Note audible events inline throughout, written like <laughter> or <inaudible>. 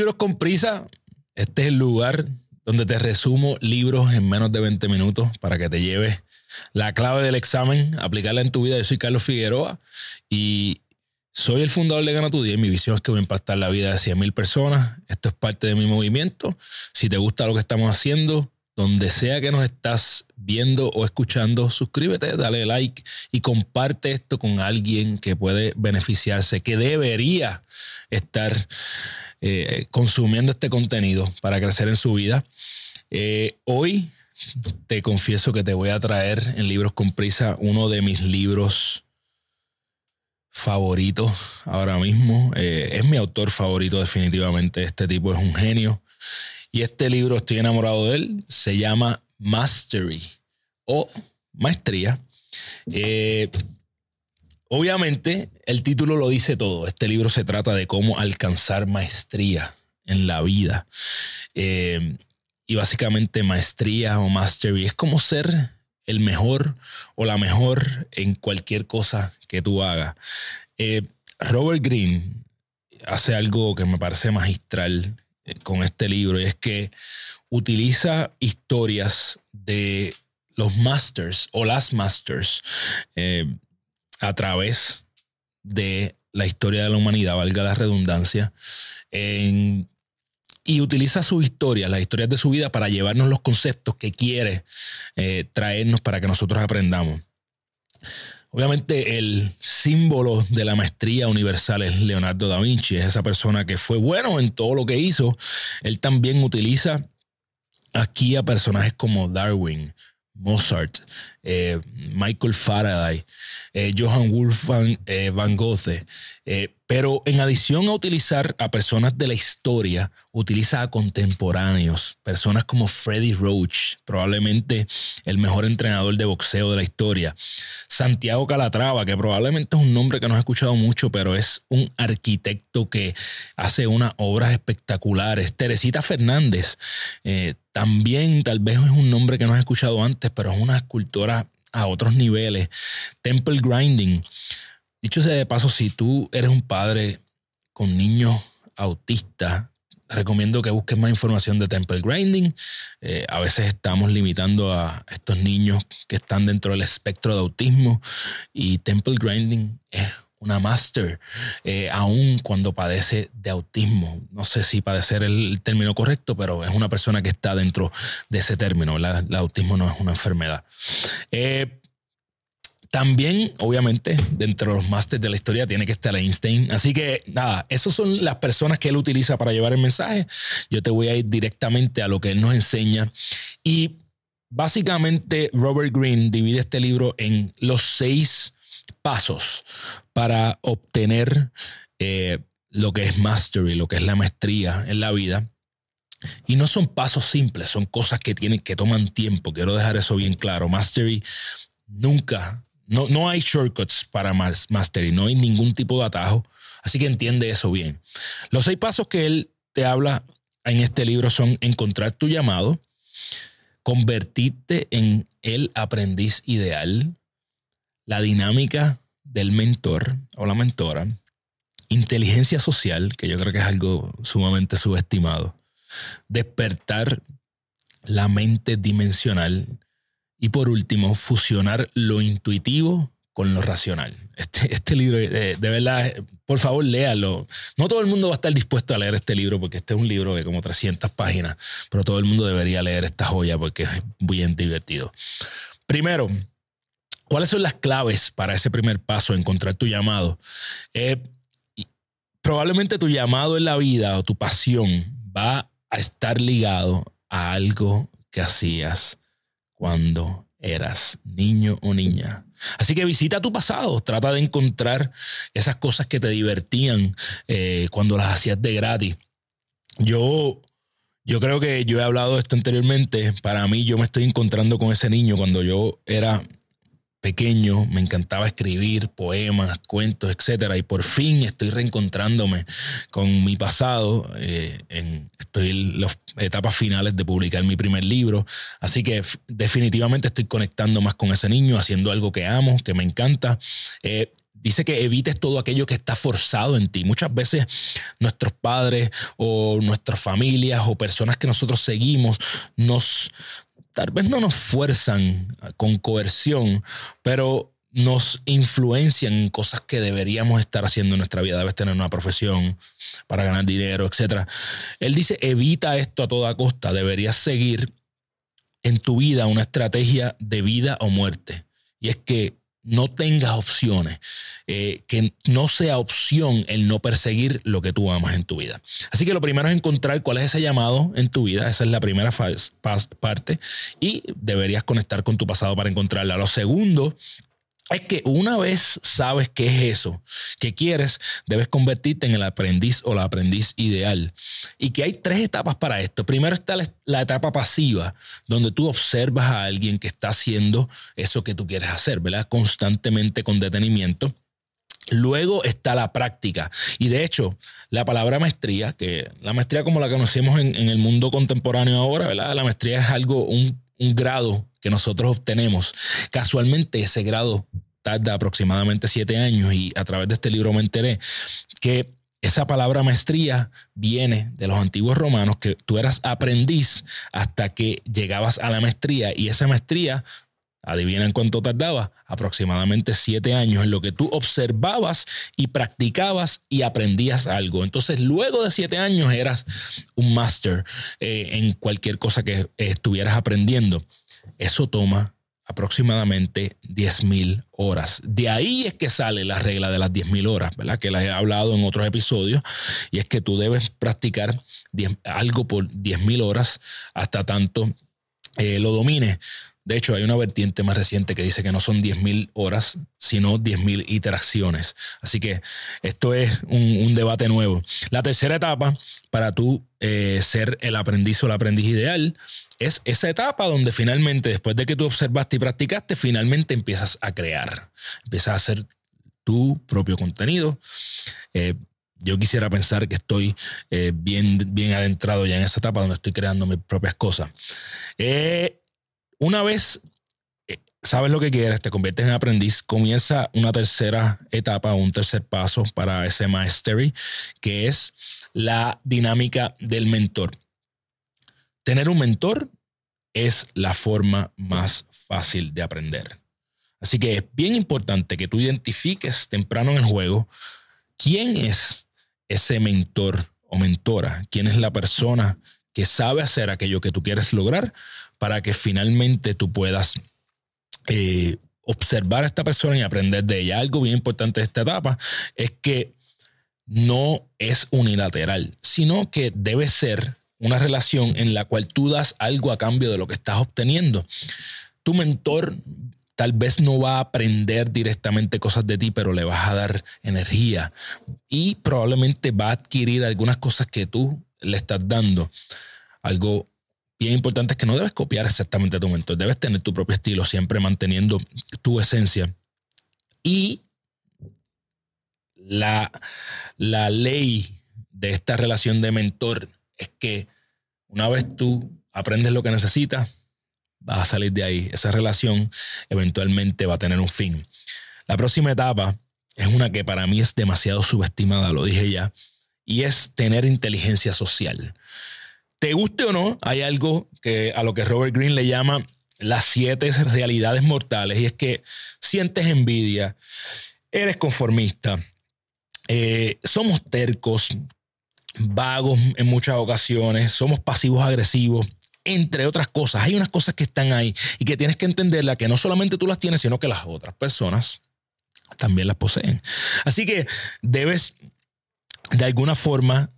Libros con Prisa. Este es el lugar donde te resumo libros en menos de 20 minutos para que te lleves la clave del examen, aplicarla en tu vida. Yo soy Carlos Figueroa y soy el fundador de Gana Tu Día y mi visión es que voy a impactar la vida de 100.000 personas. Esto es parte de mi movimiento. Si te gusta lo que estamos haciendo, donde sea que nos estás viendo o escuchando, suscríbete, dale like y comparte esto con alguien que puede beneficiarse, que debería estar eh, consumiendo este contenido para crecer en su vida. Eh, hoy te confieso que te voy a traer en Libros con Prisa uno de mis libros favoritos ahora mismo. Eh, es mi autor favorito definitivamente. Este tipo es un genio. Y este libro, estoy enamorado de él, se llama Mastery o Maestría. Obviamente, el título lo dice todo. Este libro se trata de cómo alcanzar maestría en la vida. Eh, y básicamente maestría o mastery es como ser el mejor o la mejor en cualquier cosa que tú hagas. Eh, Robert Greene hace algo que me parece magistral eh, con este libro y es que utiliza historias de los masters o las masters a través de la historia de la humanidad, valga la redundancia, y utiliza su historia, las historias de su vida, para llevarnos los conceptos que quiere eh, traernos para que nosotros aprendamos. Obviamente el símbolo de la maestría universal es Leonardo da Vinci, es esa persona que fue bueno en todo lo que hizo. Él también utiliza aquí a personajes como Darwin, Mozart, eh, Michael Faraday, eh, Johann Wolfgang eh, van Gogh. pero en adición a utilizar a personas de la historia, utiliza a contemporáneos, personas como Freddie Roach, probablemente el mejor entrenador de boxeo de la historia. Santiago Calatrava, que probablemente es un nombre que no he escuchado mucho, pero es un arquitecto que hace unas obras espectaculares. Teresita Fernández, también tal vez es un nombre que no he escuchado antes, pero es una escultora a otros niveles. Temple Grinding. Dicho sea de paso, si tú eres un padre con niños autistas, recomiendo que busques más información de Temple Grinding. Eh, a veces estamos limitando a estos niños que están dentro del espectro de autismo y Temple Grinding es una master, eh, aún cuando padece de autismo. No sé si padecer el término correcto, pero es una persona que está dentro de ese término. El autismo no es una enfermedad. Eh, también, obviamente, dentro de los másteres de la historia tiene que estar Einstein. Así que, nada, esas son las personas que él utiliza para llevar el mensaje. Yo te voy a ir directamente a lo que él nos enseña. Y básicamente, Robert Greene divide este libro en los seis pasos para obtener eh, lo que es mastery, lo que es la maestría en la vida. Y no son pasos simples, son cosas que tienen que toman tiempo. Quiero dejar eso bien claro. Mastery nunca, no, no hay shortcuts para mastery, no hay ningún tipo de atajo. Así que entiende eso bien. Los seis pasos que él te habla en este libro son encontrar tu llamado, convertirte en el aprendiz ideal, la dinámica del mentor o la mentora, inteligencia social, que yo creo que es algo sumamente subestimado, despertar la mente dimensional y por último, fusionar lo intuitivo con lo racional. Este, este libro, de, de, verdad, por favor, léalo. No todo el mundo va a estar dispuesto a leer este libro porque este es un libro de como 300 páginas, pero todo el mundo debería leer esta joya porque es bien divertido. Primero, ¿Cuáles son las claves para ese primer paso, encontrar tu llamado? Eh, probablemente tu llamado en la vida o tu pasión va a estar ligado a algo que hacías cuando eras niño o niña. Así que visita tu pasado, trata de encontrar esas cosas que te divertían eh, cuando las hacías de gratis. Yo, yo creo que yo he hablado de esto anteriormente. Para mí, yo me estoy encontrando con ese niño cuando yo era pequeño me encantaba escribir poemas, cuentos, etcétera, y por fin estoy reencontrándome con mi pasado. Eh, en, estoy en las etapas finales de publicar mi primer libro, así que definitivamente estoy conectando más con ese niño, haciendo algo que amo, que me encanta. Eh, dice que evites todo aquello que está forzado en ti. Muchas veces nuestros padres o nuestras familias o personas que nosotros seguimos nos tal vez no nos fuerzan con coerción, pero nos influencian en cosas que deberíamos estar haciendo en nuestra vida. Debes tener una profesión para ganar dinero, etc. Él dice, evita esto a toda costa. Deberías seguir en tu vida una estrategia de vida o muerte. Y es que no tengas opciones, eh, que no sea opción el no perseguir lo que tú amas en tu vida. Así que lo primero es encontrar cuál es ese llamado en tu vida, esa es la primera parte, y deberías conectar con tu pasado para encontrarla. Lo segundo es que una vez sabes qué es eso que quieres, debes convertirte en el aprendiz o la aprendiz ideal. Y que hay tres etapas para esto. Primero está la, etapa pasiva, donde tú observas a alguien que está haciendo eso que tú quieres hacer, ¿verdad? Constantemente con detenimiento. Luego está la práctica. Y de hecho, la palabra maestría, que la maestría como la conocemos en, el mundo contemporáneo ahora, ¿verdad? La maestría es algo, un grado que nosotros obtenemos. Casualmente ese grado tarda aproximadamente siete años y a través de este libro me enteré que esa palabra maestría viene de los antiguos romanos, que tú eras aprendiz hasta que llegabas a la maestría y esa maestría Adivinen cuánto tardaba, aproximadamente siete años en lo que tú observabas y practicabas y aprendías algo. Entonces, luego de siete años eras un máster eh, en cualquier cosa que estuvieras aprendiendo. Eso toma aproximadamente 10.000 horas. De ahí es que sale la regla de las 10.000 horas, ¿verdad? Que la he hablado en otros episodios, y es que tú debes practicar algo por 10.000 horas hasta tanto eh, lo domines. De hecho, hay una vertiente más reciente que dice que no son 10.000 horas, sino 10.000 iteraciones. Así que esto es un, debate nuevo. La tercera etapa para tú eh, ser el aprendiz o el aprendiz ideal es esa etapa donde finalmente, después de que tú observaste y practicaste, finalmente empiezas a crear. Empiezas a hacer tu propio contenido. Eh, yo quisiera pensar que estoy eh, bien, bien adentrado ya en esa etapa donde estoy creando mis propias cosas. Una vez eh, sabes lo que quieres, te conviertes en aprendiz, comienza una tercera etapa, un tercer paso para ese mastery, que es la dinámica del mentor. Tener un mentor es la forma más fácil de aprender. Así que es bien importante que tú identifiques temprano en el juego quién es ese mentor o mentora, quién es la persona que sabe hacer aquello que tú quieres lograr para que finalmente tú puedas eh, observar a esta persona y aprender de ella. Algo bien importante de esta etapa es que no es unilateral, sino que debe ser una relación en la cual tú das algo a cambio de lo que estás obteniendo. Tu mentor tal vez no va a aprender directamente cosas de ti, pero le vas a dar energía y probablemente va a adquirir algunas cosas que tú le estás dando. Algo bien importante es que no debes copiar exactamente a tu mentor, debes tener tu propio estilo, siempre manteniendo tu esencia. Y la, la ley de esta relación de mentor es que una vez tú aprendes lo que necesitas, vas a salir de ahí. Esa relación eventualmente va a tener un fin. La próxima etapa es una que para mí es demasiado subestimada, lo dije ya, y es tener inteligencia social te guste o no, hay algo que a lo que Robert Greene le llama las siete realidades mortales y es que sientes envidia, eres conformista, eh, somos tercos, vagos en muchas ocasiones, somos pasivos agresivos, entre otras cosas. Hay unas cosas que están ahí y que tienes que entenderla, que no solamente tú las tienes, sino que las otras personas también las poseen. Así que debes, de alguna forma,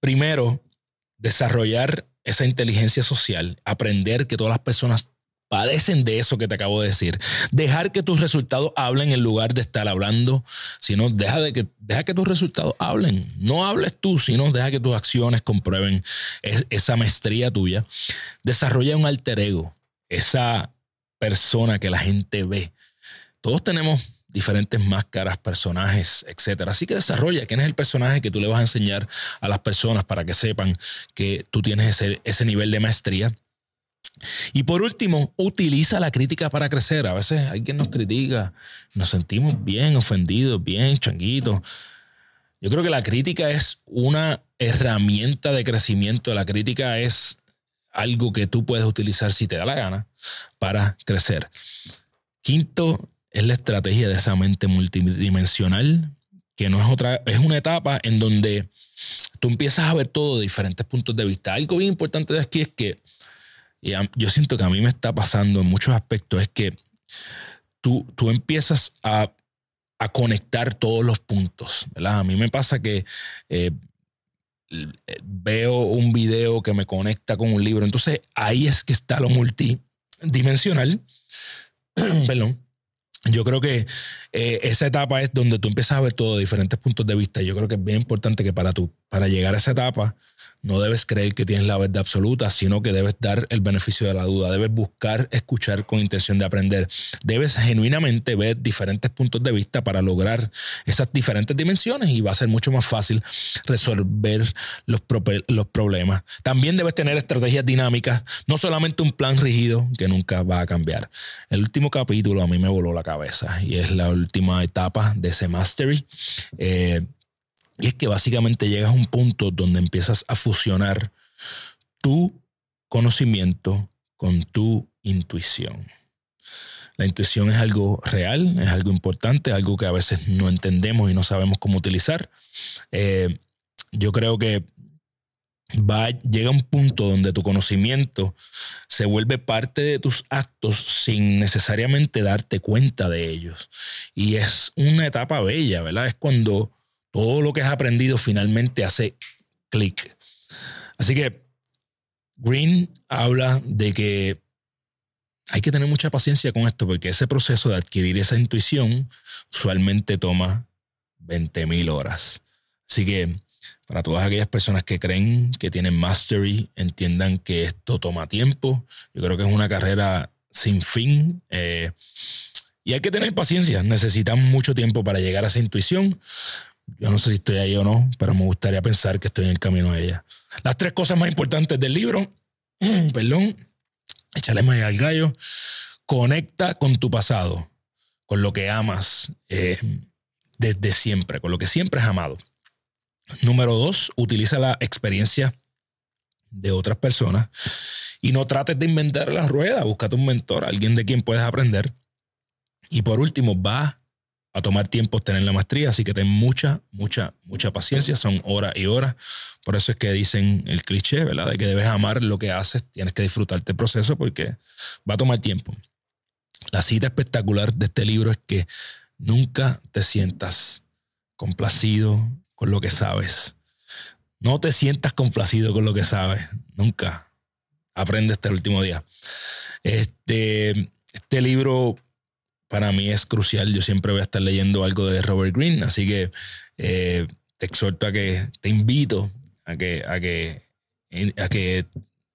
primero desarrollar esa inteligencia social, aprender que todas las personas padecen de eso que te acabo de decir. Dejar que tus resultados hablen en lugar de estar hablando, sino deja, de que, deja que tus resultados hablen. No hables tú, sino deja que tus acciones comprueben esa maestría tuya. Desarrolla un alter ego, esa persona que la gente ve. Todos tenemos diferentes máscaras, personajes, etcétera. Así que desarrolla quién es el personaje que tú le vas a enseñar a las personas para que sepan que tú tienes ese, ese nivel de maestría. Y por último, utiliza la crítica para crecer. A veces alguien nos critica, nos sentimos bien ofendidos, bien changuitos. Yo creo que la crítica es una herramienta de crecimiento. La crítica es algo que tú puedes utilizar si te da la gana para crecer. Quinto, es la estrategia de esa mente multidimensional, que no es otra, es una etapa en donde tú empiezas a ver todo de diferentes puntos de vista. Algo bien importante de aquí es que yo siento que a mí me está pasando en muchos aspectos, es que tú, tú empiezas a, conectar todos los puntos, ¿verdad? A mí me pasa que eh, veo un video que me conecta con un libro, entonces ahí es que está lo multidimensional, <clears throat> perdón, yo creo que eh, esa etapa es donde tú empiezas a ver todo de diferentes puntos de vista. Yo creo que es bien importante que para, para llegar a esa etapa no debes creer que tienes la verdad absoluta, sino que debes dar el beneficio de la duda. Debes buscar, escuchar con intención de aprender. Debes genuinamente ver diferentes puntos de vista para lograr esas diferentes dimensiones y va a ser mucho más fácil resolver los, los problemas. También debes tener estrategias dinámicas, no solamente un plan rígido que nunca va a cambiar. El último capítulo a mí me voló la cabeza y es la última etapa de ese mastery. Eh, y es que básicamente llegas a un punto donde empiezas a fusionar tu conocimiento con tu intuición. La intuición es algo real, es algo importante, algo que a veces no entendemos y no sabemos cómo utilizar. Eh, yo creo que va, llega un punto donde tu conocimiento se vuelve parte de tus actos sin necesariamente darte cuenta de ellos. Y es una etapa bella, ¿verdad? Es cuando todo lo que has aprendido finalmente hace clic. Así que Green habla de que hay que tener mucha paciencia con esto porque ese proceso de adquirir esa intuición usualmente toma 20.000 horas. Así que para todas aquellas personas que creen que tienen mastery, entiendan que esto toma tiempo. Yo creo que es una carrera sin fin. Eh, y hay que tener paciencia. Necesitamos mucho tiempo para llegar a esa intuición. Yo no sé si estoy ahí o no, pero me gustaría pensar que estoy en el camino a ella. Las tres cosas más importantes del libro, <clears throat> perdón, échale más al gallo, conecta con tu pasado, con lo que amas eh, desde siempre, con lo que siempre has amado. Número dos, utiliza la experiencia de otras personas y no trates de inventar la rueda, búscate un mentor, alguien de quien puedes aprender. Y por último, va a tomar tiempo tener la maestría, así que ten mucha, mucha, mucha paciencia, son horas y horas. Por eso es que dicen el cliché, ¿verdad? De que debes amar lo que haces, tienes que disfrutarte el proceso porque va a tomar tiempo. La cita espectacular de este libro es que nunca te sientas complacido con lo que sabes. No te sientas complacido con lo que sabes, nunca. Aprende este último día. Este, este libro para mí es crucial. Yo siempre voy a estar leyendo algo de Robert Greene, así que eh, te exhorto a que, te invito a que, a que, a que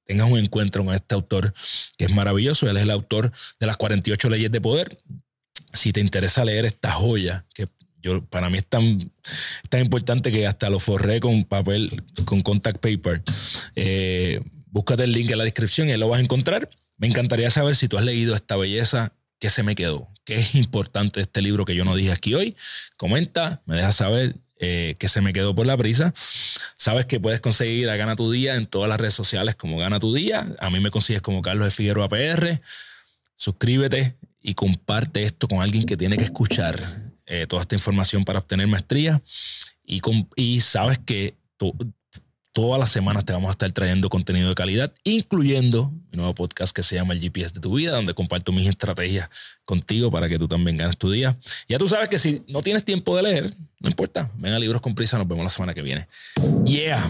tengas un encuentro con este autor que es maravilloso. Él es el autor de las 48 leyes de poder. Si te interesa leer esta joya, que yo, para mí es tan, tan importante que hasta lo forré con papel, con contact paper. Eh, búscate el link en la descripción y lo vas a encontrar. Me encantaría saber si tú has leído esta belleza ¿Qué se me quedó? ¿Qué es importante este libro que yo no dije aquí hoy? Comenta, me deja saber eh, qué se me quedó por la prisa. Sabes que puedes conseguir a Gana Tu Día en todas las redes sociales como Gana Tu Día. A mí me consigues como Carlos de Figueroa PR. Suscríbete y comparte esto con alguien que tiene que escuchar eh, toda esta información para obtener maestría. Y, y sabes que Todas las semanas te vamos a estar trayendo contenido de calidad, incluyendo mi nuevo podcast que se llama El GPS de tu vida, donde comparto mis estrategias contigo para que tú también ganes tu día. Ya tú sabes que si no tienes tiempo de leer, no importa. Ven a Libros con Prisa, nos vemos la semana que viene. Yeah.